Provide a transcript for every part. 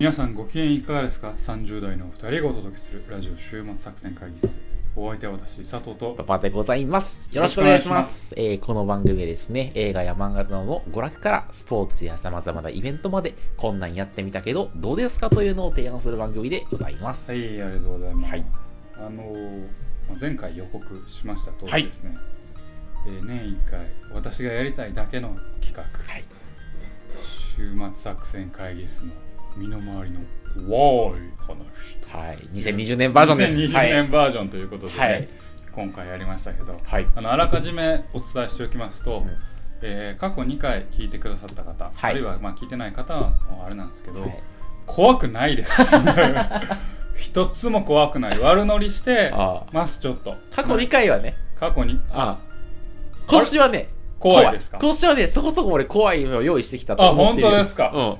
皆さんご機嫌いかがですか ?30 代のお二人がお届けするラジオ週末作戦会議室。お相手は私、佐藤とパ。パでございます。よろしくお願いします。えーこの番組はですね、映画や漫画などの娯楽からスポーツや様々なイベントまで、こんなんやってみたけど、どうですかというのを提案する番組でございます。はい、ありがとうございます。はいあのーまあ前回予告しました通はいりですね、えー年1回私がやりたいだけの企画、はい。週末作戦会議室の身の回りの怖い話はい。2020年バージョンです。2020はい。年バージョンということで、ねはい。今回やりましたけど、はい。あのあらかじめお伝えしておきますと、ん。えー過去2回聞いてくださった方、はい。あるいはまあ聞いてない方はあれなんですけど、はい。怖くないです。一つも怖くない。悪乗りしてあますちょっと。過去2回はね、過去に？あ今年はね、怖いですか？今年はね、そこそこ俺怖いのを用意してきたとあ思ってる。本当ですか？うん。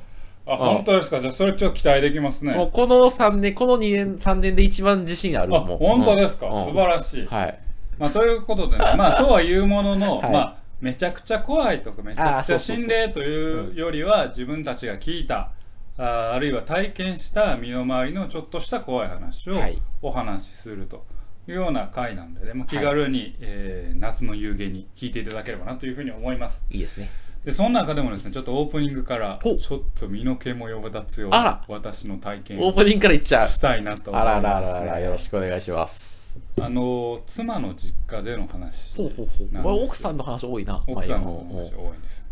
あ本当ですか。じゃあそれちょっと期待できますね。もうこの3年、この2年、3年で一番自信あるあもう。本当ですか、うん。素晴らしい、はい。まあ、ということでね まあそうは言うものの、はい。まあめちゃくちゃ怖いとかめちゃくちゃ心霊というよりは自分たちが聞いたああるいは体験した身の回りのちょっとした怖い話をはい。お話しするというような回なんでね、まあ気軽に、えー夏の夕げに聞いていただければなというふうに思います。いいですね。でその中でもですねちょっとオープニングからちほょっと身の毛もよだつような私の体験をオープニングからいっちゃう。したいなと思いあらます、ね、らららら、よろしくお願いします。あの妻の実家での話ほうほうほう。まあ奥さんの話多いな。奥さんのはい話多いんです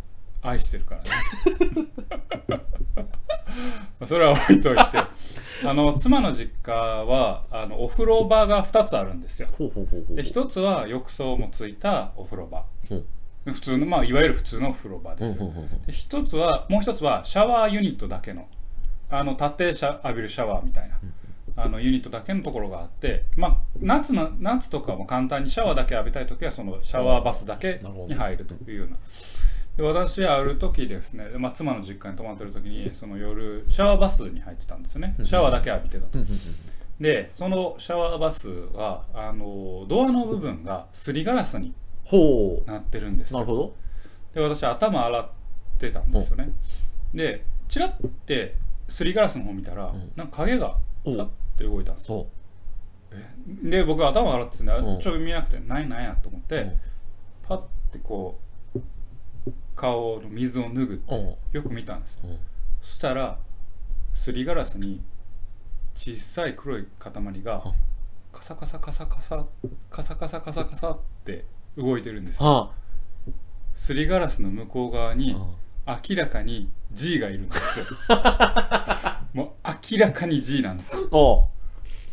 愛してるからねまあ それは置いといてあの妻の実家はあのお風呂場が2つあるんですよ。で1つは浴槽もついたお風呂場うん普通のまあいわゆる普通の風呂場です。で一つはもう一つはシャワーユニットだけのあの立ってシャ浴びるシャワーみたいなあのユニットだけのところがあって、まあ、夏の夏とかも簡単にシャワーだけ浴びたい時はそのシャワーバスだけに入るというような。で私ある時ですね、まあ、妻の実家に泊まってる時にその夜シャワーバスに入ってたんですよね。シャワーだけ浴びてたと。でそのシャワーバスはあのドアの部分がすりガラスにほなってるんですう。なよるほど。で私頭洗ってたんですよね。でチラッてすりガラスの方見たら、ん。なんか影がおさって動いたんですよ。そで僕頭洗ってて、ねう。んちょっと見えなくて何なんやと思って、う。んパッてこう顔の水を拭ぐって。よく見たんですよ、う。んそしたらすりガラスに小さい黒い塊がうんカサカサカサカサカサカサカサカサって動いてるんですよ。はすりガラスの向こう側に、あ。明らかに G がいるんですよ。もう明らかに G なんですよ。お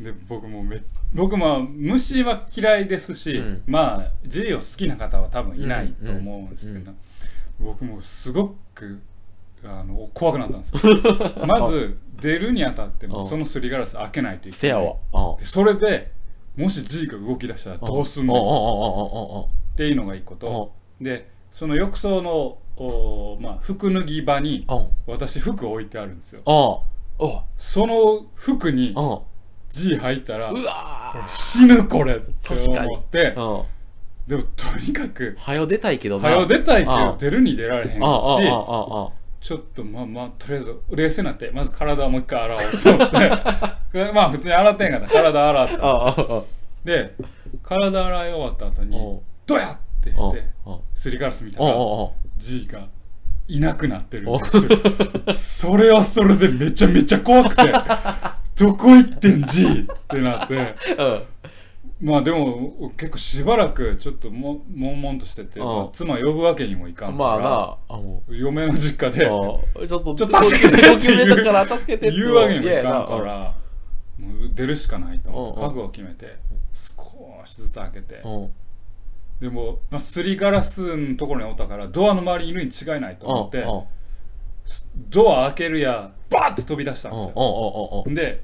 で僕もめ僕まあ虫は嫌いですし、うん。まあ G を好きな方は多分いないと思うんですけど、僕もすごくあの怖くなったんですよ。まず出るにあたってもうんそのすりガラス開けないといけせないそれでもし G が動き出したらどうすんのっていうのが一個と。おでその浴槽のお、まあ、服脱ぎ場にお私服置いてあるんですよ。その服にお G 入ったらうわ死ぬこれって思って。でもとにかくはよ出たいけどな。早う出たいけあど出るに出られへんしちょっとまあまあとりあえず冷静になってまず体をもう一回洗おうと思って。まあ普通に洗ってんかった。体洗った。で体洗い終わった後にお「どうや!」って言っておすりガラス見たおらお G がいなくなってるんです。よ それはそれでめちゃめちゃ怖くてどこ行ってん G ってなって。うんまあでも結構しばらくちょっとも悶々としてて、うんまあ妻呼ぶわけにもいかんから、まあなあも嫁の実家でうあちょっとちょっと助けて高級ネタから助けてって言うわけにもいかんかやらもう出るしかないと思ってうん覚悟を決めて少しずつ開けて。でも、まあ、すりガラスのところにおったからドアの周りにいるに違いないと思ってドア開けるやバーって飛び出したんですよ。で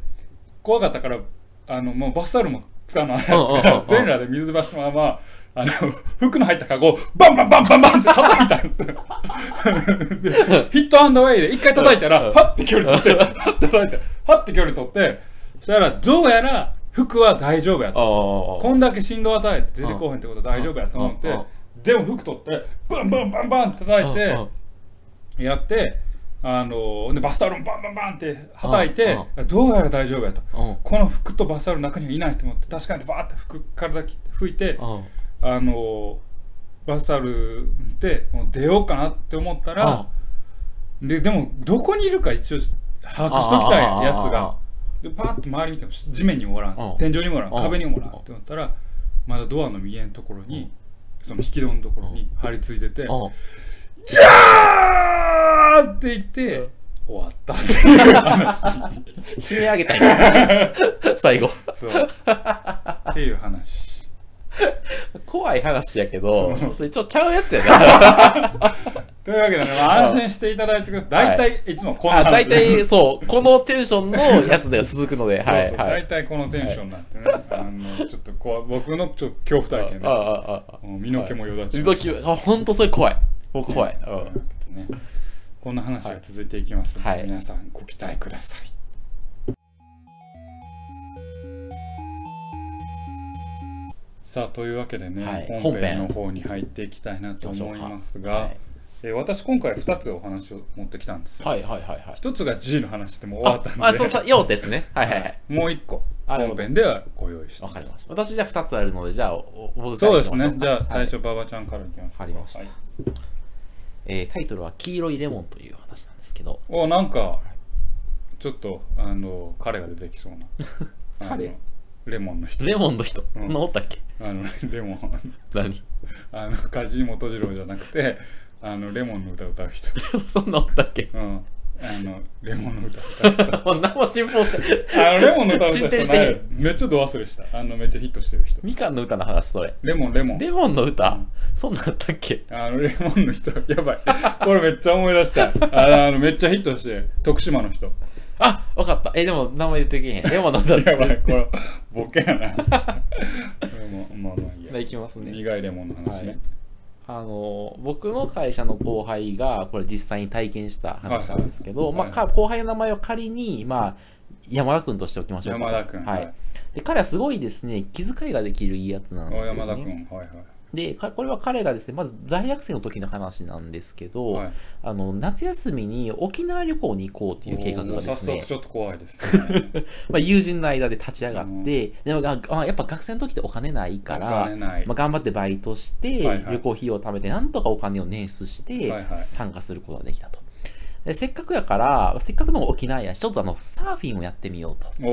怖かったからあのもうバスタオルも使うのあれうんうんうんうん。全裸で水橋のままあの服の入ったカゴをバンバンバンバンバンって叩いたんですよ。でヒットアンドウェイで一回叩いたらうんパッて距離取ってパッて叩いてパッて距離取ってそしたらどうやら服は大丈夫やと。こんだけ振動与えて出てこうへんってことは大丈夫やと思ってでも服取ってバンバンバンバンって叩いてやってあのでバスタオルもバンバンバンって叩いてうどうやら大丈夫やと。うんこの服とバスタオルの中にはいないと思って確かにバーって服体切って拭いてうんあのバスタオルでもう出ようかなって思ったらででもどこにいるか一応把握しときたいやつが。でパーッと周り見ても地面にもおらんうん天井にもおらんうん壁にもおらんって思ったらまだドアの右のところにその引き戸のところに張り付いてて「うんキャー!」って言って終わった。っていう話悲鳴あげたいな 最後。そう。っていう話。怖い話やけどそれちょっとちゃうやつやな。というわけでね、まあ、安心していただいてください。大体いつもこんなあ大話体そう。このテンションのやつが続くので そうはい。大体このテンションになってね、あのちょっとこう僕のちょっと恐怖体験でああ。ああ身の毛もよだち自ま動あ本当それ怖い。もう怖い、というわうんねこんな話が続いていきますので、はい。皆さんご期待ください。さあというわけでね、はい。本編の方に入っていきたいなと思いますが、はい。えー私今回2つお話を持ってきたんです。よ、はいはいはいはい。一つが G の話でもう終わったんでああそうそうよってですね。はいはいはい。もう一個本編ではご用意してわかりました。私じゃあ2つあるのでじゃあおお僕かそうですね。じゃあはい。最初馬場ちゃんからいきましょかりました。はいえータイトルは「黄色いレモン」という話なんですけど。おなんかちょっとあの彼が出てきそうな。彼？レモンの人。レモンの人、うん。おったっけ？あのレモン。何？あの梶本次郎じゃなくてあのレモンの歌を歌う人。そんなおったっけ？うんあのレモンの歌を歌う人もう何も進歩してあのレモンの歌を歌う人進展してへん。ねめっちゃ度忘れした。あのめっちゃヒットしてる人。みかんの歌の話それ。レモンレモン。レモンの歌、うん。そんなんあったっけ？あのレモンの人。やばい。これめっちゃ思い出した。ああのめっちゃヒットして徳島の人。あわかった。えでも名前出てけへん。レモンの歌やばい。これボケやな。でもまあまあいいや。いきますね。苦いレモンの話ね、はいあの僕の会社の後輩がこれ実際に体験した話なんですけど、はいはい。まあ、か後輩の名前を仮に、まあ、山田君としておきましょうか。山田君はい。で彼はすごいですね気遣いができるいいやつなんです、ね、お山田君はいはいでかこれは彼がですねまず大学生の時の話なんですけど、はい。あの夏休みに沖縄旅行に行こうという計画がですねちょっと怖いですね。まあ、友人の間で立ち上がって、でもがあやっぱ学生の時ってお金ないからまあ、頑張ってバイトして、はいはい。旅行費用を貯めてなんとかお金を捻出して参加することができたと。でせっかくやからせっかくの沖縄やしちょっとあのサーフィンをやってみようと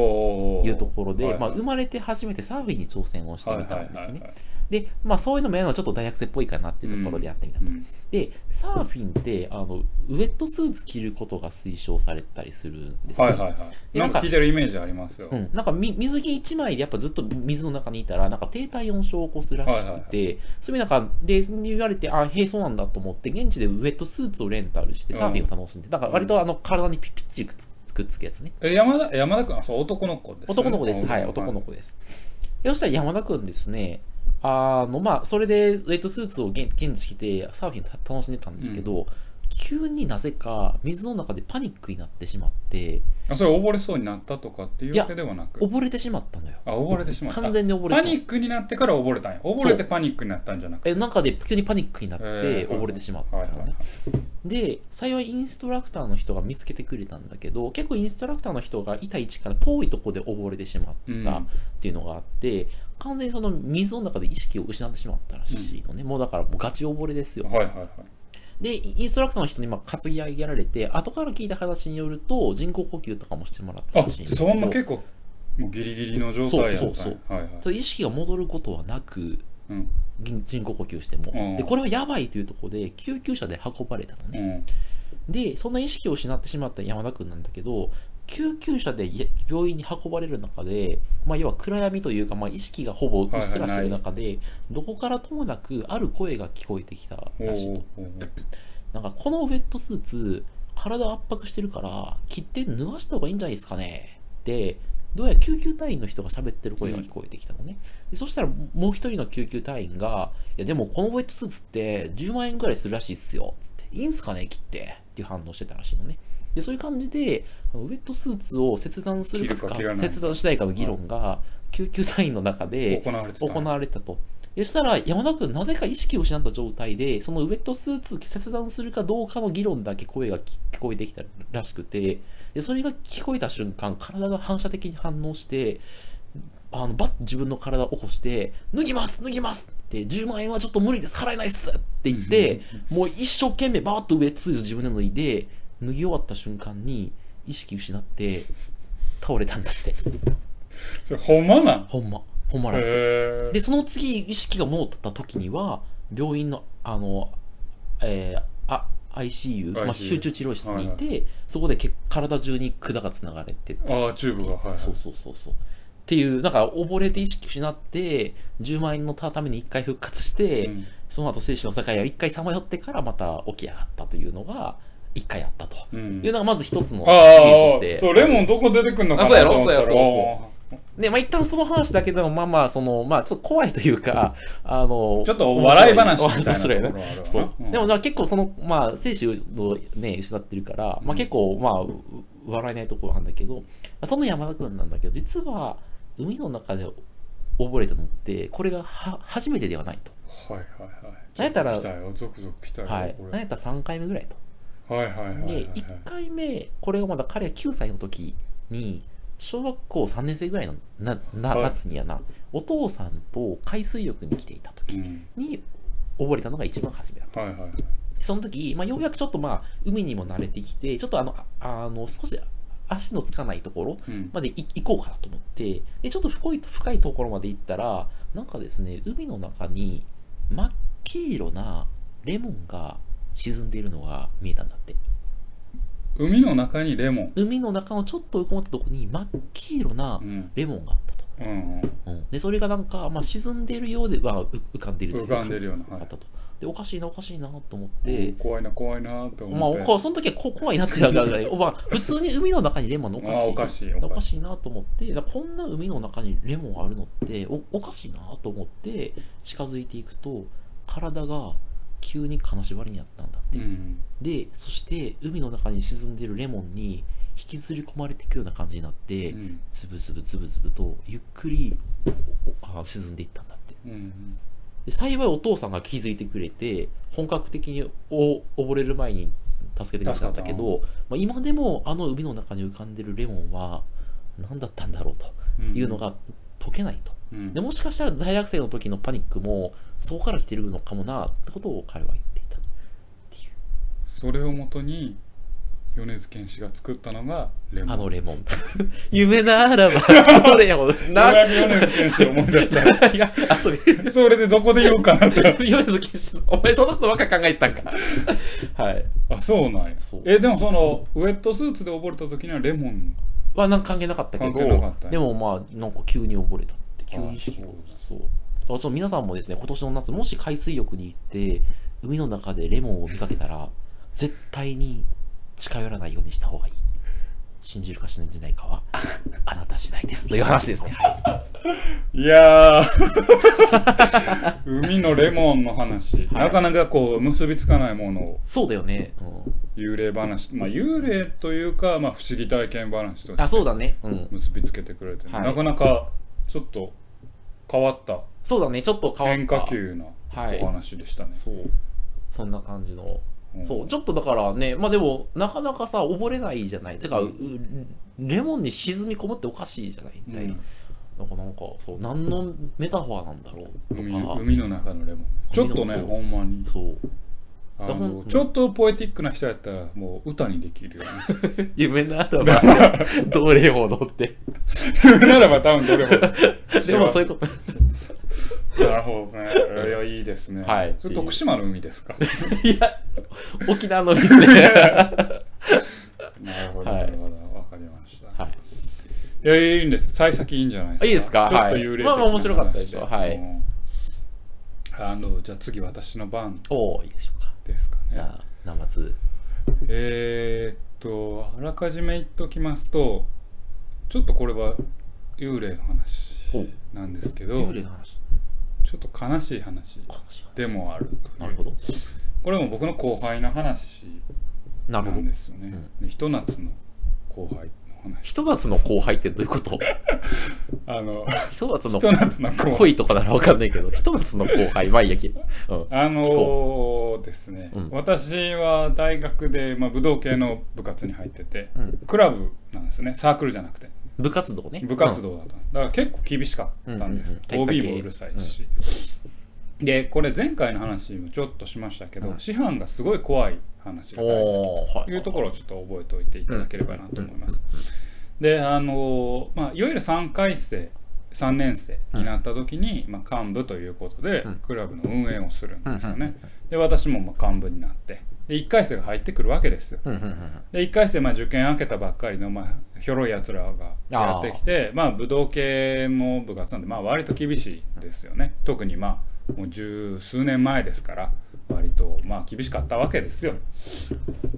いうところで、まあ、生まれて初めてサーフィンに挑戦をしてみたんですね。はいはいはいはいで、まあ、そういうのもやるのはちょっと大学生っぽいかなっていうところでやってみたと。うん。でサーフィンってあのウェットスーツ着ることが推奨されたりするんですね。はいはいはい。でなんか聞いてるイメージありますよ、うん、なんかみ水着1枚でやっぱずっと水の中にいたらなんか低体温症を起こすらしくて、そういう中で言われてあへえそうなんだと思って現地でウェットスーツをレンタルしてサーフィンを楽しんで。だから割とあの体にピッピッチリくっつくっつくやつね。え山田山田君あそう男の子です、ね、男の子です。はい男の子です。でそしたら山田君ですねあのまあそれでウェットスーツを現現地来てサーフィン楽しんでたんですけど、急になぜか水の中でパニックになってしまってあそれ溺れそうになったとかっていうわけではなく？溺れてしまったのよ。あ溺れてしまった。完全に溺れパニックになってから溺れたんや。溺れてパニックになったんじゃなくて。え中で急にパニックになってえー溺れてしまったのね、はいはいはいで幸いインストラクターの人が見つけてくれたんだけど結構インストラクターの人がいた位置から遠いところで溺れてしまったっていうのがあって、完全にその水の中で意識を失ってしまったらしいのね、もうだからもうガチ溺れですよはいはいはい。でインストラクターの人にまあ担ぎ上げられて後から聞いた話によると人工呼吸とかもしてもらったあらしいんですけど。そんな結構もうギリギリの状態やそうそうはいはい。意識が戻ることはなくうん。人人工呼吸しても、うん。でこれはやばいというところで救急車で運ばれたのね、うん。でそんな意識を失ってしまった山田君なんだけど救急車でや病院に運ばれる中で、まあ、要は暗闇というか、まあ、意識がほぼうっすらしてる中で、どこからともなくある声が聞こえてきたおらしいなんかこのウェットスーツ体を圧迫してるから切って脱がした方がいいんじゃないですかね。ってどうやら救急隊員の人が喋ってる声が聞こえてきたのね、でそしたらもう一人の救急隊員が「いやでもこのウェットスーツって10万円ぐらいするらしいっすよ」つっていいんすかね切って。っていう反応してたらしいのね。で、そういう感じで、あのウェットスーツを切断するか切断しないかの議論が、救急隊員の中で行われてた。行われてたと。そしたら、山田君、なぜか意識を失った状態で、そのウェットスーツ切断するかどうかの議論だけ声が聞聞こえてきたらしくて、でそれが聞こえた瞬間、体が反射的に反応して、あのバッと自分の体を起こして、脱ぎます脱ぎますって、10万円はちょっと無理です払えないっすって言って、もう一生懸命バーッと上スーツ自分で脱いで、脱ぎ終わった瞬間に意識失って倒れたんだって。それほんまなん？ほんま。ほんまらで、その次、意識が戻った時には、病院の、あの、えーあ ICU、まあ、集中治療室にいて、そこでけ体中に管がつながれてて、ああチューブが。はいはい。そうそうそうそう。っていう、なんか溺れて意識失って、10万円のために一回復活して、うん。その後生死の境を一回さまよってからまた起き上がったというのが、一回あったと。うん。いうのがまず一つのあシリーズとあして。そうレモンどこ出てくんのかなあそうやろ？と思ったら。そうやそう。で、まあ、一旦その話だけでも、まあまあ、その、まあ、ちょっと怖いというか、あの、ちょっと笑い話みたいな面白いね。そう。うん。でも、まあ結構その、まあ、生死をね、失ってるから、まあ結構、まあ、う笑えないところなんだけど、その山田君なんだけど、実は、海の中で溺れたのって、これがは初めてではないと。はいはいはい。なんやったらゾクゾク来たよはい。なんやったら3回目ぐらいと。はいはいはいはいで、1回目、これがまだ彼が9歳の時に、小学校3年生ぐらいのななはい。夏にやな、お父さんと海水浴に来ていた時うん。に溺れたのが一番初めだと。はいはいはい。その時、まあ、ようやくちょっとまあ海にも慣れてきて、ちょっとあの、ああの少し足のつかないところうん。までい行こうかなと思って、でちょっと深い深いところまで行ったら、なんかですね、海の中に真っ黄色なレモンが沈んでいるのが見えたんだって。海の中にレモン海の中のちょっと浮かんだところに真っ黄色なうんレモンがあったと。うんうんうん、で、それがなんか、まあ、沈んでいるようで、まあ、う浮かんでいるという浮かんでるようなはいあったと。で、おかしいな、おかしいなと思っうんて、怖いな怖いなとまあ、思っておこその時はこ怖いなっていうのが、まあ、普通に海の中にレモンのおかしい。あおかしいおかしいなと思って、こんな海の中にレモンあるのってお、おかしいなと思って、近づいていくと、体が急に金縛りにあったんだって。うんで、そして海の中に沈んでるレモンに引きずり込まれていくような感じになって、うんズブズブズブズブとゆっくりおあ沈んでいったんだって。うんで幸いお父さんが気づいてくれて、本格的にお溺れる前に助けてくれたんだけど、まあ、今でもあの海の中に浮かんでるレモンは何だったんだろうとうんいうのが解けないと。うん。でもしかしたら大学生の時のパニックもそこから来てるのかもなってことを彼は言っていたっていう。それをもとに米津玄師が作ったのがレモン。あのレモン。夢ならば、これやく米津玄師を思い出した。いや、あ、それ、それでどこで言おうかなって 米津玄師のお前そんなことばっか考えてたんか。はい。あそうなんや。そう。えでもそのウェットスーツで溺れた時にはレモン。はなんか関係なかったけど、関係なかったんや。でもまあ、なんか急に溺れた。って、急に意識があそう。だからちょっと皆さんもですね、今年の夏、もし海水浴に行って、海の中でレモンを見かけたら、絶対に近寄らないようにした方がいい。信じるか信じないかは、あなた次第です。という話ですね。はい。いやー海のレモンの話、はいなかなかこう結びつかないものをそうだよね。うん、幽霊話まあ幽霊というか、まあ、不思議体験話とあ、してそうだね。うん。結びつけてくれて、はいなかなかちょっと変わったそうだね。ちょっと変わった。変化球なはいお話でしたね、そう。そんな感じの。うんそう、ちょっとだからね、まあでも、なかなかさ、溺れないじゃない。てか、うレモンに沈み込むっておかしいじゃないみたいな。なんか、なんか、そう、何のメタファーなんだろうと海か。海の中のレモンちょっとねほんまにそう。あのちょっとポエティックな人やったらもう歌にできるよね。夢ならば、どれほどって。ならば多分どれもでもそういうこと。なるほどね。いやいいですね。はい。それ徳島の海ですか？いや、沖縄の水ね。なるほど、はい。なるほど。わかりました。はい。いやいいんです。幸先いいんじゃないですか？いいですか？ちょっとはい幽霊的まあまあ面白かったでしょ話はい。うん。あのじゃあ次私の番。おー、いいでしょうか。ですかねあ、生津。えー、っとあらかじめ言っときますとちょっとこれは幽霊の話おなんですけど幽霊の話。ちょっと悲しい話でもあるとなるほど。これも僕の後輩の話なんですよね。でひと夏の後輩の話。ひと夏の後輩ってどういうこと？あの、ひと夏のひと夏の後輩。恋とかならわかんないけど、ひと夏の後輩、まあいいやけど。うん。あのーですね、うん。私は大学で、まあ、武道系の部活に入ってて、うん。クラブなんですね。サークルじゃなくて。部活動ね。部活動だった、だから結構厳しかったんです、うんうんうん。OB もうるさいし、でこれ前回の話もちょっとしましたけど、うん。師範がすごい怖い話が大好。きというところをちょっと覚えておいていただければなと思います、であのーまあいわゆる3回生3年生になった時に、まあ、幹部ということで、うん。クラブの運営をするんですよね、うんで私もまあ幹部になってで1回生が入ってくるわけですよ。で1回生まあ受験明けたばっかりのまあひょろいやつらがやってきてまあ武道系の部活なんでまあ割と厳しいですよね。特にまあもう十数年前ですから割とまあ厳しかったわけですよ。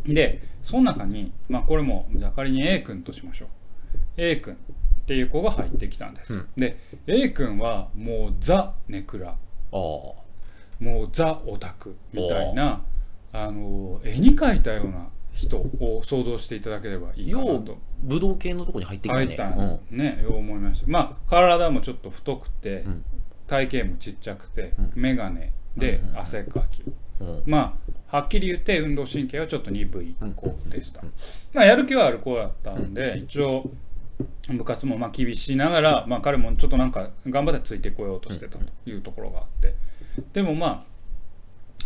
でその中にまあこれもじゃあ仮に A 君としましょう A 君っていう子が入ってきたんです、うん。で A 君はもうザ・ネクラ。あもうザ・オタクみたいなあの絵に描いたような人を想像していただければいいかなようと武道系のとこに入ってきたね。入ったうん。ね、よう思いました。まあ体もちょっと太くて、うん。体型もちっちゃくて、うん。眼鏡で汗かき、うん。まあはっきり言って運動神経はちょっと鈍いうん。子でした、まあ、やる気はある子だったんで、一応部活もまあ厳しいながら、まあ、彼もちょっとなんか頑張ってついてこようとしてたというところがあって。でもまあ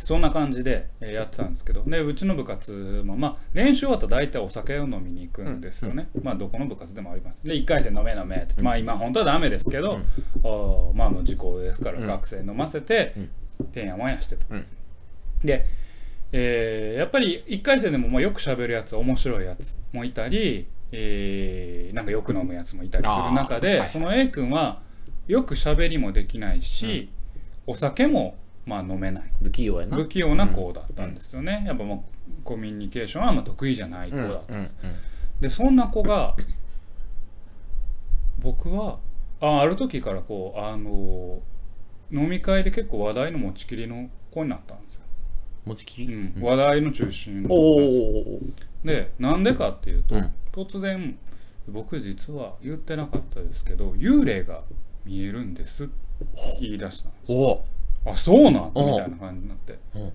そんな感じでえーやってたんですけど。でうちの部活もまあ練習終わったら大体お酒を飲みに行くんですよね、まあどこの部活でもあります。で1回戦飲め飲めって、まあ今本当はダメですけど、おまあもう時効ですからうん。学生飲ませてうん。てんやわんやしてと、うん。で、えーやっぱり1回戦でもまあよく喋るやつ面白いやつもいたり、えーなんかよく飲むやつもいたりする中で、はいその A 君はよく喋りもできないし、お酒もまあ飲めない。不器用やな。不器用な子だったんですよね、やっぱもうコミュニケーションはあんま得意じゃない子うんだった、うん。うん。でそんな子が僕はあある時からこうあの飲み会で結構話題の持ちきりの子になったんですよ、持ちきり？うん。話題の中心のお子なんですよおでなんでかっていうと、うん突然僕実は言ってなかったですけど幽霊が見えるんですって言い出したんです。おお。あそうなん？うんみたいな感じになって。うん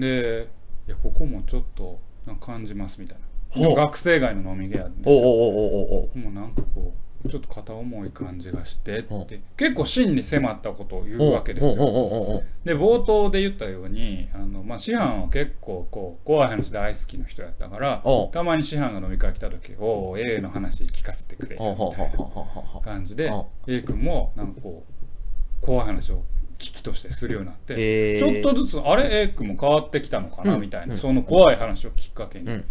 でいやここもちょっと感じますみたいな。学生街の飲み屋でもうなんかこうちょっと片重い感じがしてっうん。て結構真に迫ったことを言うわけですよ。で冒頭で言ったようにあの、まあ、師範は結構こう怖い話大好きな人やったからおたまに師範が飲み会来た時「おお A の話聞かせてくれ」みたいなお感じでお A 君もなん。かこう怖い話を聞きとしてするようになって、えーちょっとずつあれ A 君も変わってきたのかなうん。みたいな、うん。その怖い話をきっかけに、うん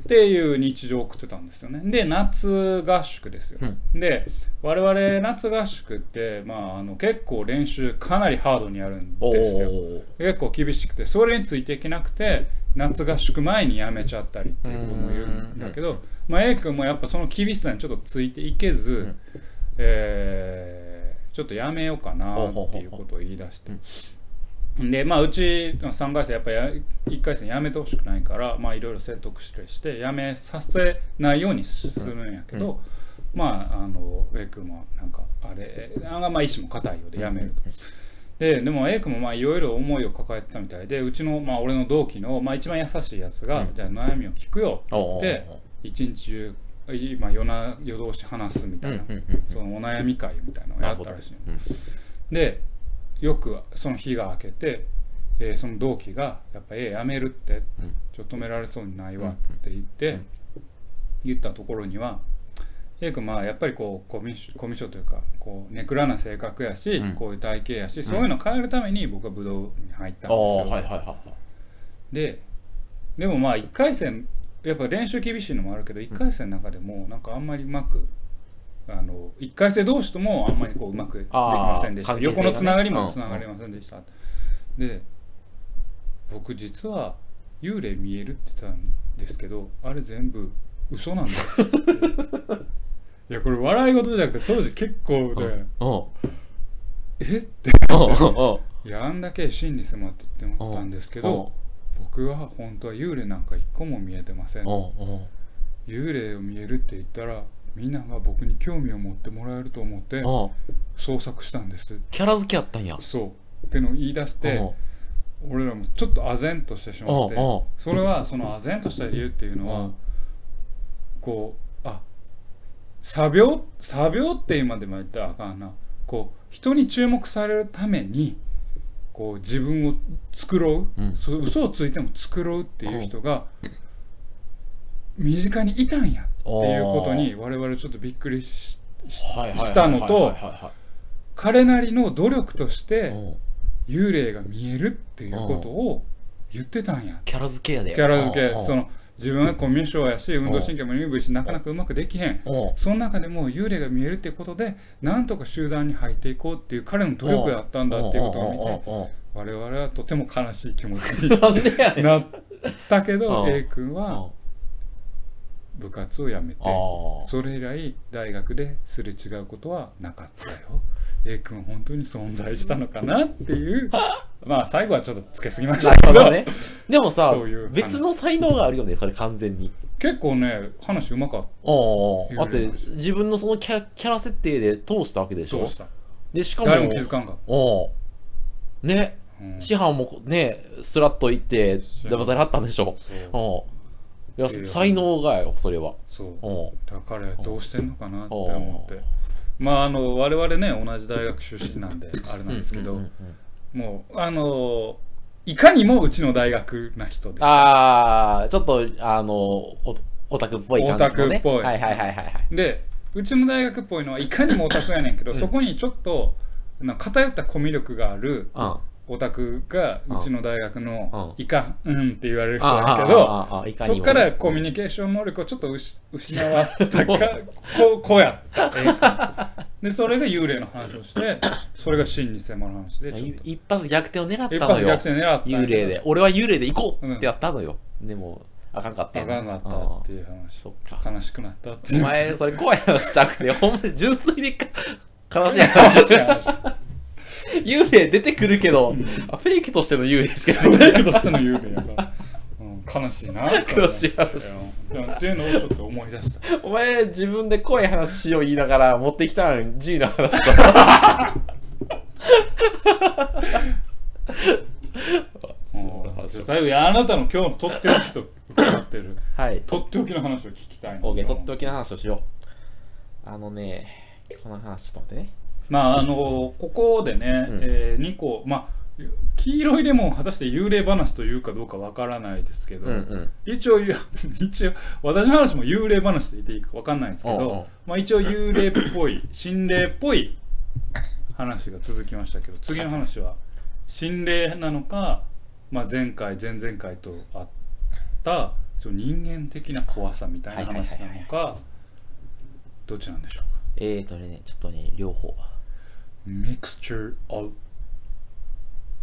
っていう日常を送ってたんですよね。で夏合宿ですよ、で我々夏合宿って、まあ、あの結構練習かなりハードにやるんおですよ。お結構厳しくてそれについていけなくて夏合宿前にやめちゃったりっていう子もいるんだけど、まあ、A 君もやっぱその厳しさにちょっとついていけず、ん。えーちょっとやめようかなっていうことを言い出して。でまあうちの3回生やっぱり1回戦やめてほしくないからまあいろいろ説得してしてやめさせないようにするんやけど、まああの A 君もなんかあれあまあ意志も固いようでやめると。ででも A 君もまあいろいろ思いを抱えてたみたいでうちの、まあ、俺の同期の、まあ、一番優しいやつが、うんじゃあ悩みを聞くよって言おおって一日中今夜な夜通し話すみたいな、うんうんうんそのお悩み会みたいなのをやったらしいの。うん。でよくその日が明けて、えーその同期が「やっぱ A やめるって、うん。ちょっと止められそうにないわ」って言って、うん。言ったところには A 君まあやっぱりこうコミュコミュ障というかこうネクラな性格やし、うん。こういう体型やし、そういうのを変えるために僕は武道に入ったんですよ。はいはいはいはい。ででもまあ1回戦やっぱ練習厳しいのもあるけど1回戦の中でもなんかあんまりうまくあの1回生同士ともあんまりこううまくできませんでした、ね横のつながりうんもつながりませんでした、で僕実は幽霊見えるって言ったんですけどあれ全部嘘なんですよって。いやこれ笑い事じゃなくて当時結構で、うんえ？って。うんうんいやあんだけ真に迫ってって思ったんですけど僕は本当は幽霊なんか一個も見えてませんうんうん。幽霊を見えるって言ったらみんなが僕に興味を持ってもらえると思ってうん捜索したんです。キャラ付けやったんや。そう。ってのを言い出してうん俺らもちょっと唖然としてしまってそれはその唖然とした理由っていうのはうん。こうあ作病作病って今でも言ったらあかんな。こう人に注目されるためにこう自分を繕う、うん。嘘をついても繕うっていう人が身近にいたんやっていうことに我々ちょっとびっくりししたのと彼なりの努力としてうん。幽霊が見えるっていうことを言ってたんや。キャラ付けやで。キャラ付け。うん。その自分はコミュ障やし運動神経も鈍いしなかなかうまくできへん。うん。その中でも幽霊が見えるっていうことでなんとか集団に入っていこうっていう彼の努力だったんだっていうことを見て我々はとても悲しい気持ちにうんなったけどうん。A 君うん。は部活を辞めてそれ以来大学ですれ違うことはなかったよ。A 君は本当に存在したのかな？っていう。まあ最後はちょっとつけすぎましなたけど。ね。でもさ別の才能があるよね、それ完全に。結構ね話うまかっおだって自分のそのキャキャラ設定で通したわけでしたょ？どうした。で、しかも、誰も気づかんかっおうね、た、うん。師範もね、スラッと行って、騙されはったんでしょ？ういや才能がよ、それは。そう。だから彼どうしてんのかなってお思って。まああの我々ね同じ大学出身なんであれなんですけど、うんうんうんもうあのいかにもうちの大学な人ですあー、ちょっと、あの、おオタクっぽい感じの、ね。オタクっぽい。はいはいはいはいはい。でうちの大学っぽいのはいかにもオタクやねんけど、うん。そこにちょっと偏ったコミュ力があるうん。オタクがうちの大学のういかんうんって言われる人あだけどそっからコミュニケーション能力をちょっと失失わったかこ 子やった。でそれが幽霊の話をしてそれが真に迫る話で一発逆転を狙ったのよ。一発逆転狙った幽霊で。俺は幽霊で行こうってやったのよ。でも、あかんかったあよかんかったっていう話。そっか。悲しくなったってお前、それ怖い話したくて、ほんまに純粋にか悲しい話。幽霊出てくるけど、あフェイクとしての幽霊しか出てだけどしての幽霊やから、うん、悲しいなって。悲しい話。うん。っていうのをちょっと思い出した。お前、自分で怖い話しよう言いながら持ってきたん？G の話だ。うん。じゃあ最後いやあなたの今日のとっておきと伺ってる。はい。とっておきの話を聞きたいなオーケー、とっておきの話をしよう。あのね、この話ちょっと待ってね。まああのここでね、うんえ2個まあ黄色いレモンを果たして幽霊話というかどうかわからないですけど、うんうん。一応ゆ 一応私の話も幽霊話と言っていいかわかんないんですけど、うんうんまあ、一応幽霊っぽい 心霊っぽい話が続きましたけど次の話は心霊なのか、まあ、前回前々回とあった人間的な怖さみたいな話なのかどっちなんでしょうか？えーとね、ちょっとね、両方。Mixture of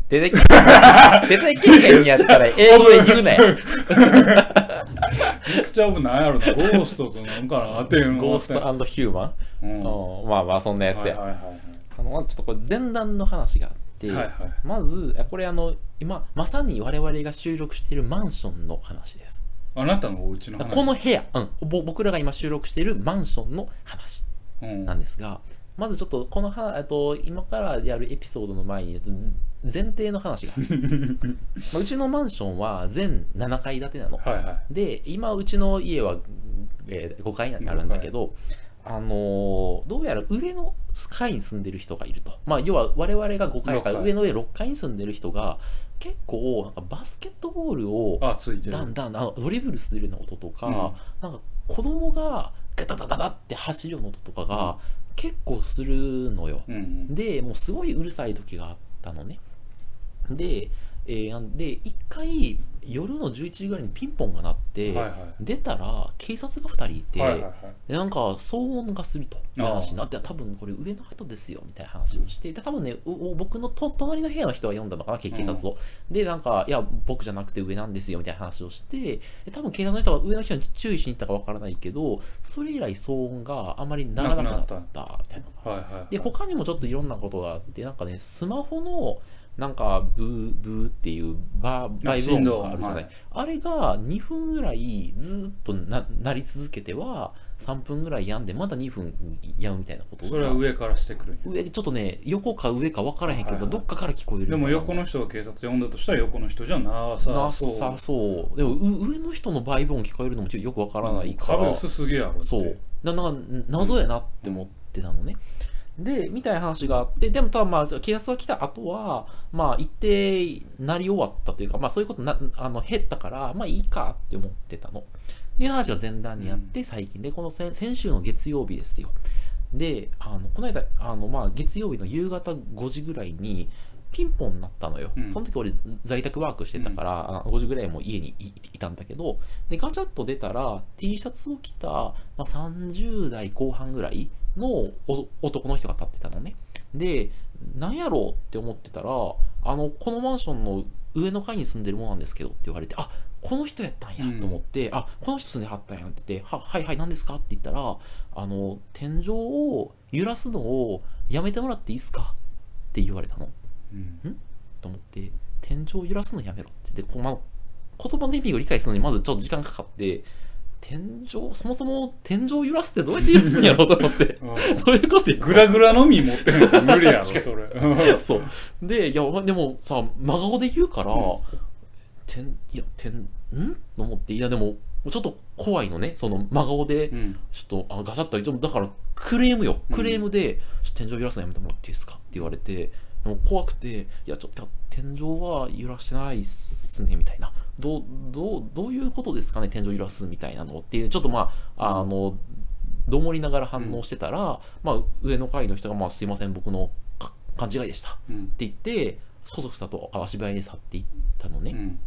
出てき、出てきへんやったら英語で言うなよ。Mixture of なんやろなゴーストとなんかなっていうのがゴーストヒューマン？うん。うん。まあまあ、そんなやつや。はいはいはいあのまずちょっとこれ前段の話があって、はいはいまず、あこれあの、今、まさに我々が収録しているマンションの話です。あなたのお家の話。この部屋、うん、ぼ僕らが今収録しているマンションの話うん。なんですが、まずちょっとこのは、えっと、今からやるエピソードの前に、ず前提の話が。まあうちのマンションは全7階建てなの。はいはいで、今、うちの家は、えー5階になるんだけど、あのーどうやら上の階に住んでる人がいると。まあ、要は我々が5階から6階上の上6階に住んでる人が、結構、なんかバスケットボールを、だんだんドリブルするような音とか、うんなんか子供がガタガタガタって走るような音とかが結構するのよ。うんうんで、もうすごいうるさい時があったのね。で、えんで、一回夜の11時ぐらいにピンポンが鳴って、はいはい。出たら警察が2人いて、はいはいはい。でなんか騒音がするという話になって多分これ上の方ですよみたいな話をしてで多分ね僕のと隣の部屋の人が読んだのかな警警察を、でなんかいや僕じゃなくて上なんですよみたいな話をしてで多分警察の人が上の人に注意しに行ったかわからないけどそれ以来騒音があまりならなくなったみたいな。はいはいで他にもちょっといろんなことがあってなんかねスマホのなんかブーブーっていうバーバイブ音があるじゃない、はいあれが2分ぐらいずっとな鳴り続けては3分ぐらいやんでまた2分やむみたいなことが。それは上からしてくる上ちょっとね横か上か分からへんけど、はいはいどっかから聞こえるでも横の人が警察呼んだとしたら横の人じゃなさなそう。さそう。でもう上の人のバイブ音聞こえるのもちょっとよく分からないから、壁薄すぎやろってそうななんか謎やなって思ってたのね、でみたいな話があってでもただまあ警察が来た後はまあ一定なり終わったというかまあそういうことなあの減ったからまあいいかって思ってたの。っていう話が前段にあって最近でこの先先週の月曜日ですよ。であのこの間あのまあ月曜日の夕方5時ぐらいにピンポンになったのよ、うん。その時俺在宅ワークしてたから、あ5時ぐらいも家にいいたんだけどでガチャッと出たら T シャツを着た、まあ、30代後半ぐらいのお男の人が立ってたのね。でなんやろうって思ってたらあのこのマンションの上の階に住んでるもんなんですけどって言われてあこの人やったんやと思って、あこの人住んではったんやって言ってははいはい何ですかって言ったらあの天井を揺らすのをやめてもらっていいですかって言われたの。うん。と思って天井を揺らすのやめろって。言ってこう、まあ、言葉の意味を理解するのにまずちょっと時間かかって天井そもそも天井を揺らすってどうやって揺らすんやろうと思って。うん。どういうことや。グラグラのみ持ってへんと無理やろそれ。そう。でいやでもさ真顔で言うから、うん。天いや天ん？と思っていやでもちょっと怖いのね。その真顔でうん。ちょっとあガチャッとだからクレームよ。うん。クレームで、天井揺らすのやめてもらっていいですか？って言われてでも怖くていやちょっと天井は揺らしてないっすねみたいなどうどうどういうことですかね天井揺らすみたいなのっていうちょっとまああのどもりながら反応してたら、まあ、上の階の人が、まあ、すいません僕のか勘違いでしたってうん。言ってそそくさと足早に去っていったのね、うん。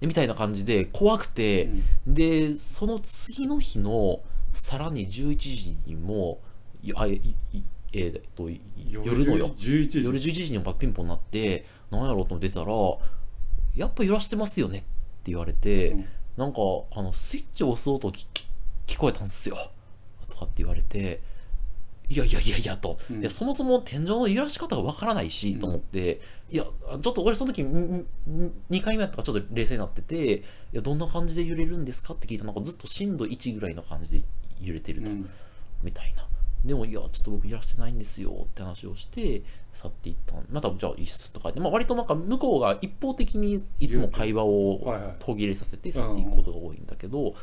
でみたいな感じで怖くて、でその次の日のさらに11時にもいあいいえーっとい夜のよ。11時。夜11時にもピンポンになって何やろうと出たらやっぱ揺らしてますよねって言われて、うん。なんかあのスイッチを押す音きき聞こえたんですよ。とかって言われていやいやいやいやと、うん。いやそもそも天井の揺らし方がわからないし、うん。と思って。いやちょっと俺その時2回目やったからちょっと冷静になってていやどんな感じで揺れるんですかって聞いたらなんかずっと震度1ぐらいの感じで揺れてると、うん。みたいなでもいやちょっと僕揺らしてないんですよって話をして去っていったん。またじゃあいいっすとか言って、まあ、割となんか向こうが一方的にいつも会話を途切れさせて去っていくことが多いんだけど、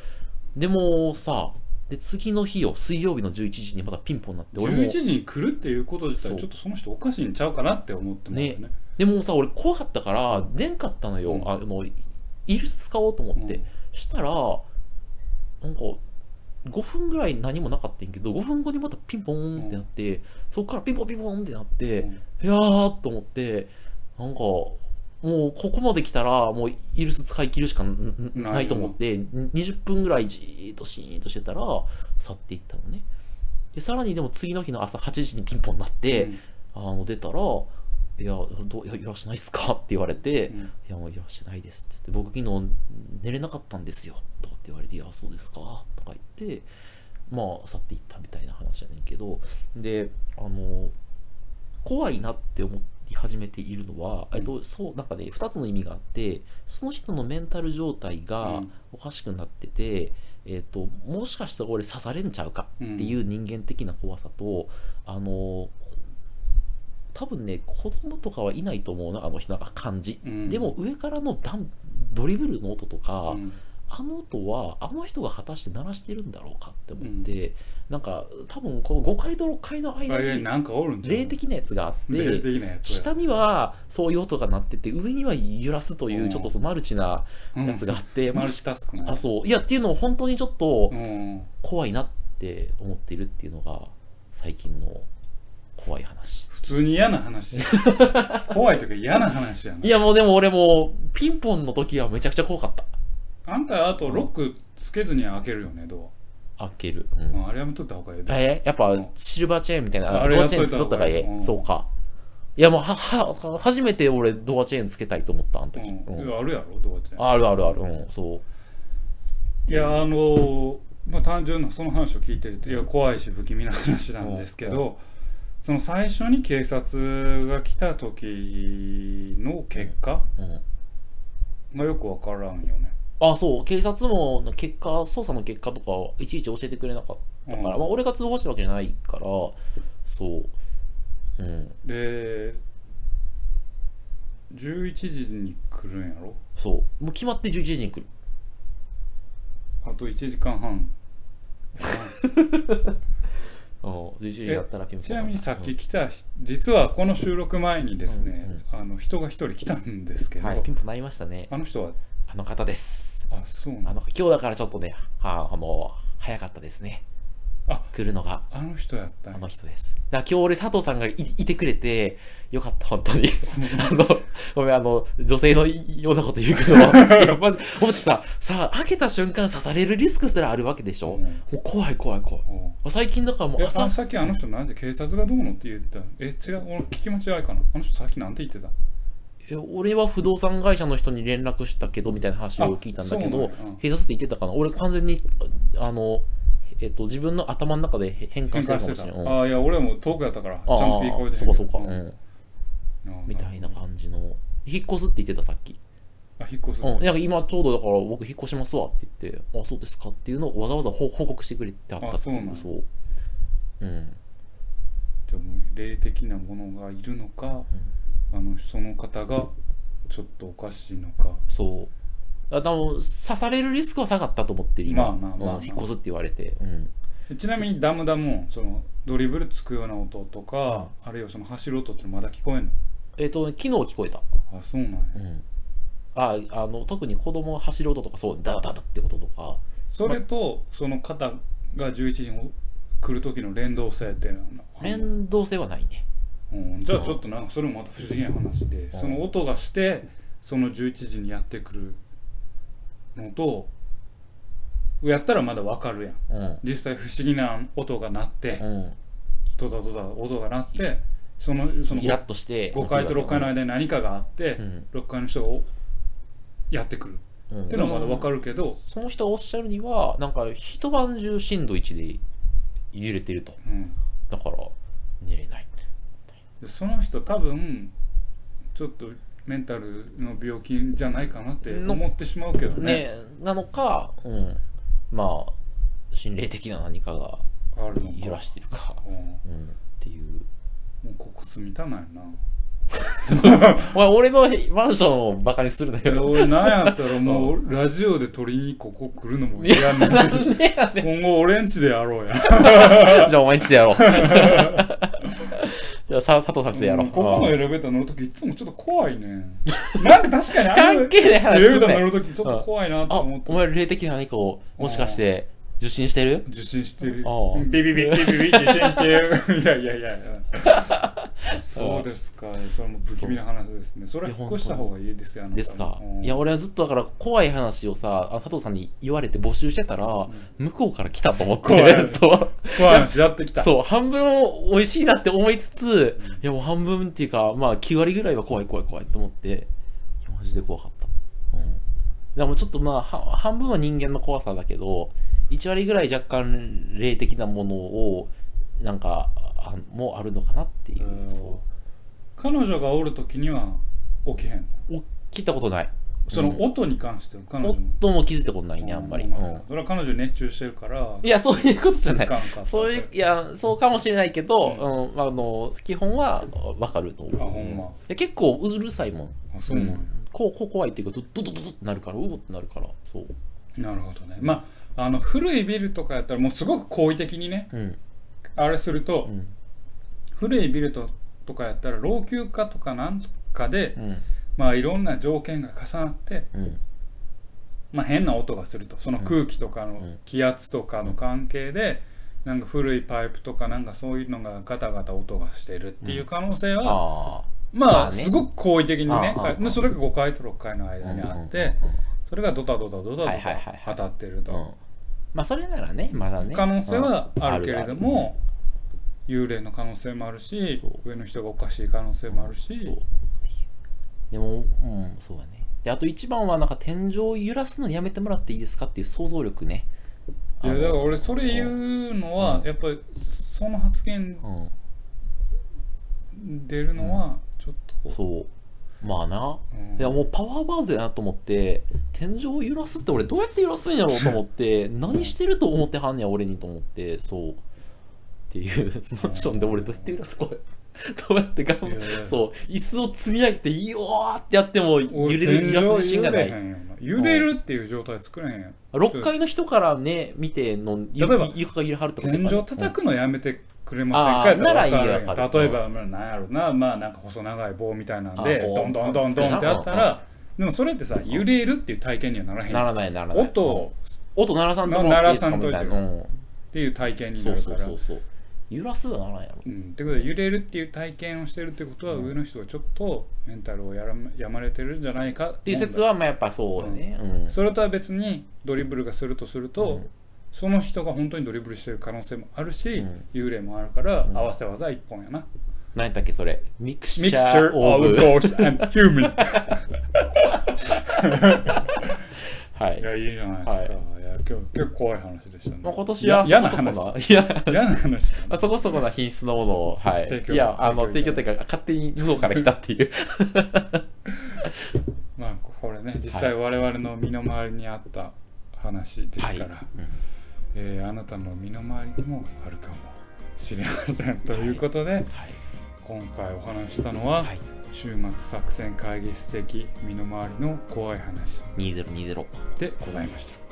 でもさで次の日よ水曜日の11時にまたピンポンになって俺も。11時に来るっていうこと自体ちょっとその人おかしいんちゃうかなって思ってもらうよね。でもさ俺怖かったから出んかったのよ、うん。あのイルス使おうと思って、うん。したらなんか5分ぐらい何もなかったんやけど5分後にまたピンポーンってなって、そこからピンポンピンポンってなって、うん。いやーと思ってなんかもうここまで来たらもうイルス使い切るしかないと思って20分ぐらいじーっとシーンとしてたら去っていったのね。でさらにでも次の日の朝8時にピンポンになって、うん。あの出たら「いやどういやいらっしゃないっすか? 」って言われて「うん。いやもういらっしゃないです」っつって「僕昨日寝れなかったんですよ」とかって言われて「いやそうですか」とか言ってまあ去っていったみたいな話やねんけどであの怖いなって思い始めているのは、えっと、そうなんかね2つの意味があってその人のメンタル状態がうん。おかしくなってて、えっと、もしかしたら俺刺されんちゃうかっていう人間的な怖さと、あの多分ね子供とかはいないと思うなあの人なんか感じ、うん。でも上からのダンドリブルの音とか、うん。あの音はあの人が果たして鳴らしてるんだろうかって思って、なんか多分この5階と6階の間に霊的なやつがあって下にはそういう音が鳴ってて上には揺らすといううん。ちょっとそのマルチなやつがあって、マルチタスクなあそう。いやっていうのを本当にちょっとうん。怖いなって思っているっていうのが最近の怖い話。普通に嫌な話。怖いというか嫌な話やな。いやもうでも俺もピンポンの時はめちゃくちゃ怖かった。あんたあとロックつけずに開けるよねド開ける、うア、ん。うん。あれやめとった方がいいで。えやっぱうん。シルバーチェーンみたいなあれドアチェーンつけやっといた方とったらええ、がいいうん。そうか。いやもうはは初めて俺ドアチェーンつけたいと思ったあの時、うん。うんあるやろドアチェーン。あるあるある。うんそう。いやあのーまあ単純なその話を聞いてるといや怖いし不気味な話なんですけど、その最初に警察が来た時の結果うん。がよくわからんよね。あ、そう、警察も結果、捜査の結果とかをいちいち教えてくれなかったから、うんまあ俺が通報したわけじゃないから、そう。うん。で11時に来るんやろ？そう。もう決まって11時に来る。あと1時間半 ちなみにさっき来た人実はこの収録前にですね、あの人が一人来たんですけど、はい、ピンポン鳴りましたね。あの人は？あの方です。あそうなのあの、今日だからちょっとね、はあ、あの、早かったですね。あ来るのが。あの人やったんあやの人です。だから今日俺佐藤さんがいいてくれて、よかった、本当に。あの、ごめん、あの、女性のようなこと言うけど、いや、まず、思ってさ、さ、開けた瞬間刺されるリスクすらあるわけでしょ、うん。もう怖い怖い怖い。おう最近だからもう朝。さっきあの人なんで警察がどうのって言ってた。え違う俺聞き間違いかな。あの人さっきなんて言ってた？え俺は不動産会社の人に連絡したけど、みたいな話を聞いたんだけどうん、警察って言ってたかな。俺完全に、あの、えっと、自分の頭の中で変換してるかもしれない。うんあいや俺も遠くやったからちあゃんと聞こえてあ、そうかそうか。んうん。あみたいな感じの。引っ越すって言ってた、さっき。あ引っ越すうん、なんか今ちょうどだから僕引っ越しますわって言って、あ、そうですかっていうのをわざわざ報報告してくれてあったっていうそう。うん。じゃあもう霊的なものがいるのか、あのその方がちょっとおかしいのかそう。あでも刺されるリスクは下がったと思ってる今、まあまあまあ引っ越すって言われて。うん。ちなみにダムダム音そのドリブルつくような音とか、あるいはその走る音ってまだ聞こえんの？えっ、と、昨日聞こえた。あそうなんやうん。あ、あの、特に子供が走る音とか、そう、ダダダダって音とか。それとその方が11時に来る時の連動性っていうのは連動性はないね。うん、じゃあちょっとなんかそれもまた不思議な話で、んその音がしてその11時にやってくるのとやったらまだわかるやんうん。実際不思議な音が鳴ってうん。ドタドタ音が鳴ってそのそのイラッとして。5階と6階の間に何かがあって、うん。6階の人がおやってくるうん。っていうのはまだわかるけど、その人がおっしゃるには、なんか一晩中震度1で揺れてると。うん、だから、寝れない。でその人多分ちょっとメンタルの病気じゃないかなって思ってしまうけどねね、なのか、うん。まあ、心霊的な何かが揺らしてるか。うんうん。っていう。もうここ住みたないな。お前、俺のマンションをバカにするなよ。俺なんやったらもう ラジオで撮りにここ来るのも嫌な んだ今後俺んちでやろうや。じゃあお前んちでやろう。じゃあさ佐藤さんちでやろう。ここのエレベーター乗るときいつもちょっと怖いね。ん。なんか確かにあの関係ないエ話レベーター乗るときちょっと怖いなとあ、思って。お前霊的な何かをもしかして受信してる？受信してる。ビビビビビビ受信中。い やいやいやいや。そうですか。それも不気味な話ですね。それは引っ越した方がいいですよ。ですかうんいや、俺はずっとだから怖い話をさ、あ佐藤さんに言われて募集してたら、向こうから来たと思って。怖いそう。怖い話やってきた。そう、半分美味しいなって思いつつ、いやもう半分っていうか、まあ9割ぐらいは怖い怖い怖いって思って、マジで怖かった。うん。でもちょっとまあ、は半分は人間の怖さだけど、1割ぐらい若干霊的なものを、なんか、あもうあるのかなっていう。うんそ彼女がおるときには起きへん。う。お聞いたことない。その音に関しては彼女も。夫も気づいたことないね、あんまり。ううん。それは彼女熱中してるから。いや、そういうことじゃない。そういう、いや、そうかもしれないけど、ううん、あの、基本はわかると思う。あほんまいや結構うるさいもん。あそうなんやこう、こう怖いっていうか、ドドドドドってなるから、うおってなるから、そう。なるほどね。まあ、あの古いビルとかやったらもうすごく好意的にね、うん。あれすると、うん。古いビルととかやったら老朽化とかなんかで、うん。まあいろんな条件が重なって、うん。まあ、変な音がするとその空気とかのん気圧とかの関係で、なんか古いパイプとかなんかそういうのがガタガタ音がしてるっていう可能性は、あまあ、すごく好意的にねそれが5階と6階のあ。間にあって、それがドタドタドタドタはい当たってると、まあ、それならね、まだね。可能性はうんあるけれども、幽霊の可能性もあるし上の人がおかしい可能性もあるし、そう。でも、うん、そうだね。で、あと一番は、なんか天井を揺らすのやめてもらっていいですかっていう想像力ね。いやだから俺それ言うのはうんやっぱりその発言うん。出るのはちょっとそうまあな。うん。いやもうパワーバーズやなと思って天井を揺らすって俺どうやって揺らすんやろうと思って何してると思ってはんねや俺にと思ってそう。っていうマンションで俺どうやって揺らすこれ。どうやって頑いやいやそう。椅子を積み上げてよーってやっても揺俺れる揺らす自信がない。揺れるっていう状態作れへんやん。6階の人からね見ての例えば床が揺れはるとか天井叩くのやめてくれませんかならいい例えば、まあ、なんやろなまあなんか細長い棒みたいなんであこうドンドンドンドンってやったらでもそれってさ揺れるっていう体験にはならへんならっないならない。音を音鳴らさんとも鳴らさんといてみたいな、うん、ていう体験になるから。そうそうそう揺らすはならんやろ。うん、ってことで揺れるっていう体験をしてるってことは、上の人はちょっとメンタルをやらやまれてるんじゃないかっっていう説はまあやっぱそうだね。うん、それとは別にドリブルがするとすると、うんその人が本当にドリブルしてる可能性もあるし、うん。幽霊もあるから、うん。合わせ技一本やな。何やったっけそれ？ミクスチャーオブ ghost and human. はい。いやいいじゃないですか、はい。い、や今日結構怖い話でしたね。まあ、今年はそ嫌なこそこな話。嫌な話。まあそこそこな品質のものを、はい。提。供。いや、あの、提供というか、勝手に向こうから来たっていう。まあこれね実際我々の身の回りにあった話ですから、はいえーあなたの身の回りにもあるかもしれませんということで、はい。今回お話ししたのは、はい。週末作戦会議室的身の回りの怖い話2020。でございました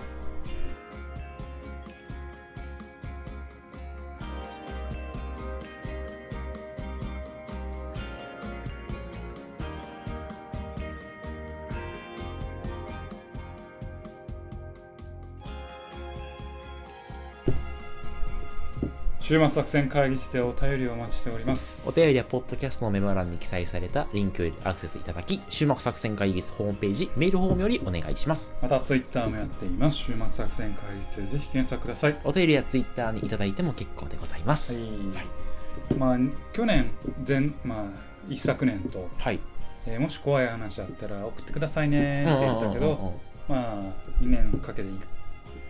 週末作戦会議室でお便りをお待ちしておりますお便りは、ポッドキャストのメモ欄に記載されたリンクよりアクセスいただき、終幕作戦会議室ホームページ、メールフォームよりお願いします。またツイッターもやっています週末作戦会議室でぜひ検索くださいお便りはツイッターにいただいても結構でございます。はいはい。まあ去年前まあ一昨年と、はい。えーもし怖い話あったら送ってくださいねって言ったけど、まあ2年かけて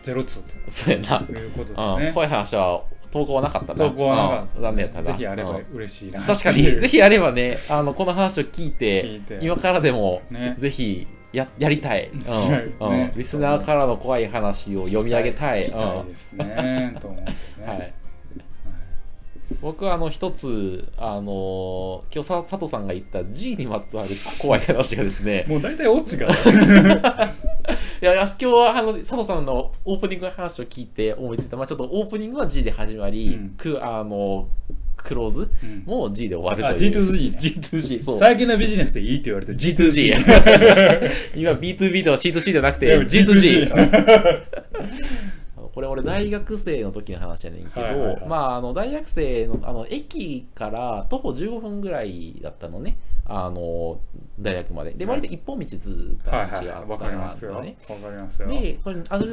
ゼロ通とそうやな。いうことでうん、ね怖い話は投稿はなかったな。投稿はなかった。うん残念やったな。ぜひあればうん。嬉しいな。確かに、ぜひあればね、あの、この話を聞いて、今からでも、ね。ぜひや やりたい、うん。ねうん。リスナーからの怖い話を読み上げたい。聞きたいですねと思ってね、うんはい、僕はあの一つ、あのー今日さ佐藤さんが言った G にまつわる怖い話がですね、もう大体オチが いや、今日はあの佐藤さんのオープニングの話を聞いて思いついた、まあ、ちょっとオープニングは G で始まり、うんくあのクローズうんも G で終わるあという。G2Z ね G2G、そう。最近のビジネスでいいって言われて G2G。今 B2B では C2C じゃなくていや G2G。これ俺大学生の時の話やねんけはいはいはいど、まああの大学生のあの駅から徒歩15分ぐらいだったのね。あの大学まで。で、はい割と一本道ずっと道はいはいがあったわかりますよわか。りますよで、それあの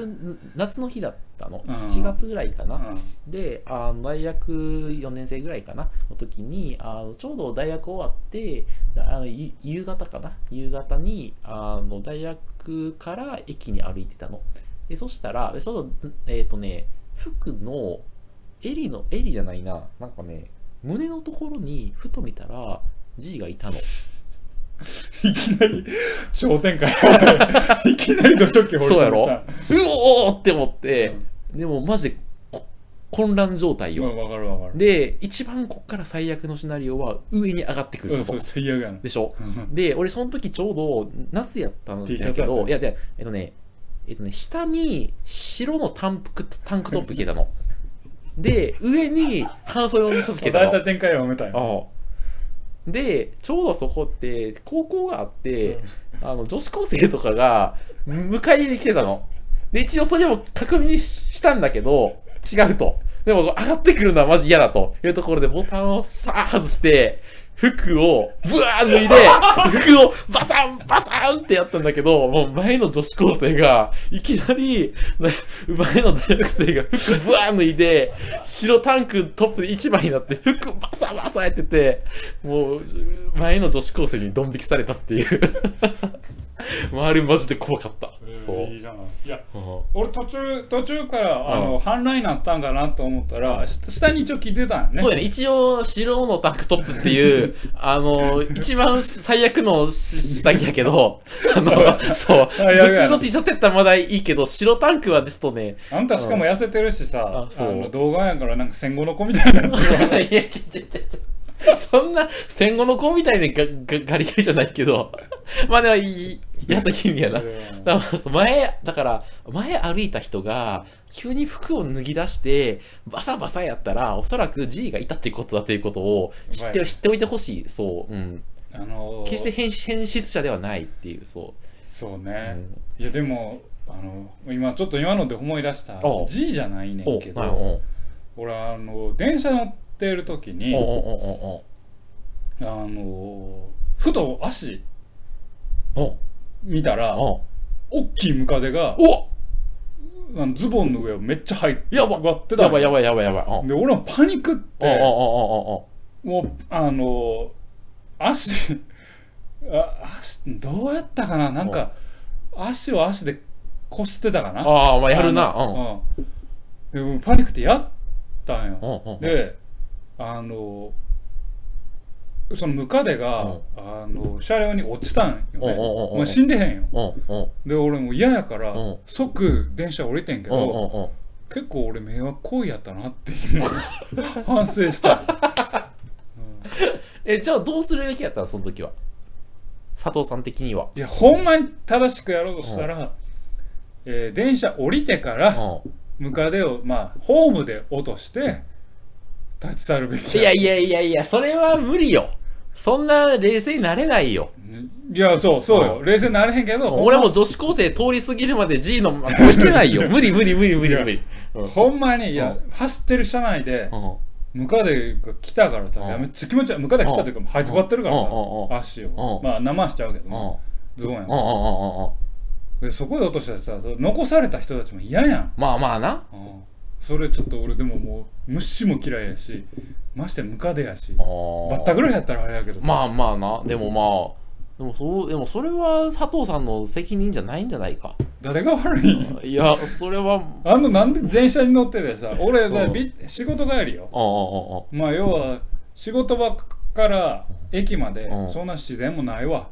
夏の日だったの。うん7月ぐらいかな。うんであの大学4年生ぐらいかなの時にあのちょうど大学終わってだあのゆ夕方かな夕方にあの大学から駅に歩いてたのでそしたらえっ、とね服の襟の襟じゃないな。なんかね胸のところにふと見たら G がいたの。いきなり商店街 いきなりド直球そうやろ？さ。うおーって思って、でもマジでこ混乱状態よ、うんわかるわかる。で一番こっから最悪のシナリオは上に上がってくるうんそう最悪やな。でしょ？う んで俺その時ちょうど夏やったんだけどいやでえっとねえっとね下に白のタンクタンクトップ着てたの。で上に半袖のシャツ着てたの。大体展開は読めたよでちょうどそこって高校があって、あの女子高生とかが迎えに来てたの。で一応それを確認したんだけど違うと。でも上がってくるのはマジ嫌だというところでボタンをさあ外して服をブワー脱いで服をバサンバサンってやったんだけどもう前の女子高生がいきなり前の大学生が服ブワー脱いで白タンクトップで一枚になって服バサバサやっててもう前の女子高生にドン引きされたっていう。周りマジで怖かった、そう、いいじゃないいやうん。俺途中途中からあうの反乱になったんかなと思ったら下下に一応着てたんよね。そうやね。一応白のタンクトップっていういう、あの、一番最悪の下着やけど、あの、そう、普通の T シャツやったらまだいいけど、白タンクはちょっとね、あんたしかも痩せてるしさ、ああそう。の動画やからなんか戦後の子みたいになってるわ。いや、ちょちょちょちょ。そんな戦後の子みたいにガガガリガリじゃないけど、まあでもいい、やった意味やな。だから前、だから、前歩いた人が、急に服を脱ぎ出して、バサバサやったら、おそらく G がいたっていうことだということを知って、知っておいてほしい。そう。うん。あのー決して変変質者ではないっていう、そそうう。ね、うんいやでもあの今ちょっと今ので思い出した G じゃないねおんけど俺あの電車乗ってる時におうおうおうあのふと足見たら大きいムカデがおあのズボンの上をめっちゃ入ってやば。がってたや。ばいやばいやばいやばい。で俺もパニックってもうあの足あ足どうやったかな？なんか足を足でこすってたかな？ああ、まあやるな。うん。うん。でもパニックってやったんよ。であのそのムカデがあの車両に落ちたんよね。うんうんうんうん。まあ死んでへんよ。うんうん。で俺もう嫌やからうん。即電車降りてんけうんうんどうん。結構俺迷惑行為やったなっていう 反省した。え、じゃあどうするべきやった？のその時は。佐藤さん的には。いやほんまに正しくやろうとしたら、えー電車降りてからうん。ムカデをまあホームで落として立ち去るべきいやいやいやいや、それは無理よ。そんな冷静になれないよ。いやそうそうよ、冷静になれへんけど俺も女子高生通り過ぎるまで G のまこういけないよ。無理無理無理無理無理。うんほんまにいや、う走ってる車内でうん。ムカデが来たからさ、めっちゃ気持ち悪い。ムカデが来たというかうん。這いつばってるからさ、足を、うん。まあ生しちゃうけどね、うん。うんズボンやん。そこで落としたらさそ残された人たちも嫌やん、まあまあな。うんそれちょっと俺でももう虫も嫌いやしましてムカデやしババッタぐらいやったらあれやけどさ。まあまあな。でもまあ。でもそう、でもそれは佐藤さんの責任じゃないんじゃないか。誰が悪いん？いや、それは、うんあのなんで電車に乗っててさ俺、うん。び仕事帰りよ。まあ要は仕事場から駅までうん。そんな自然もないわ。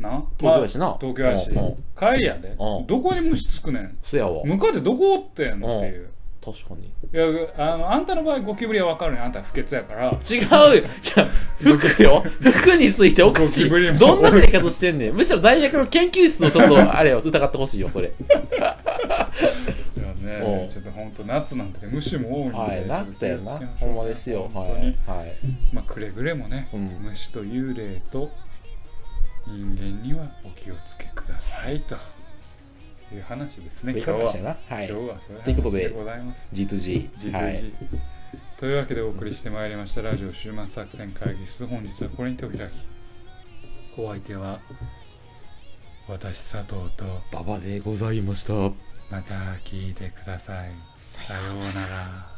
な？東京やしな。まあ東京やし。帰りやで。うん。どこに虫つくねん？そやわ。ムカデどこおってんのっていう確かに。いやあのあんたの場合ゴキブリは分かるねんあんたは不潔やから違うよ。いや、服よ。服についておかしい。ゴキブリもどんな生活してんねん。むしろ大学の研究室をちょっと、あれよ、疑ってほしいよ、それ。いやうんねちょっと本当夏なんてね虫も多いんではい、な、ちょっとそうやなほんまですよ。はい。本当にはい。まあくれぐれもねうん虫と幽霊と人間にはお気をつけくださいという話ですそういうね今日は話やな。はい。今日はそういうということで話でございます G2G。G2G、はい。というわけでお送りしてまいりましたラジオ終末作戦会議室本日はこれにてお開きお相手は私佐藤と馬場でございました。また聞いてくださいさようなら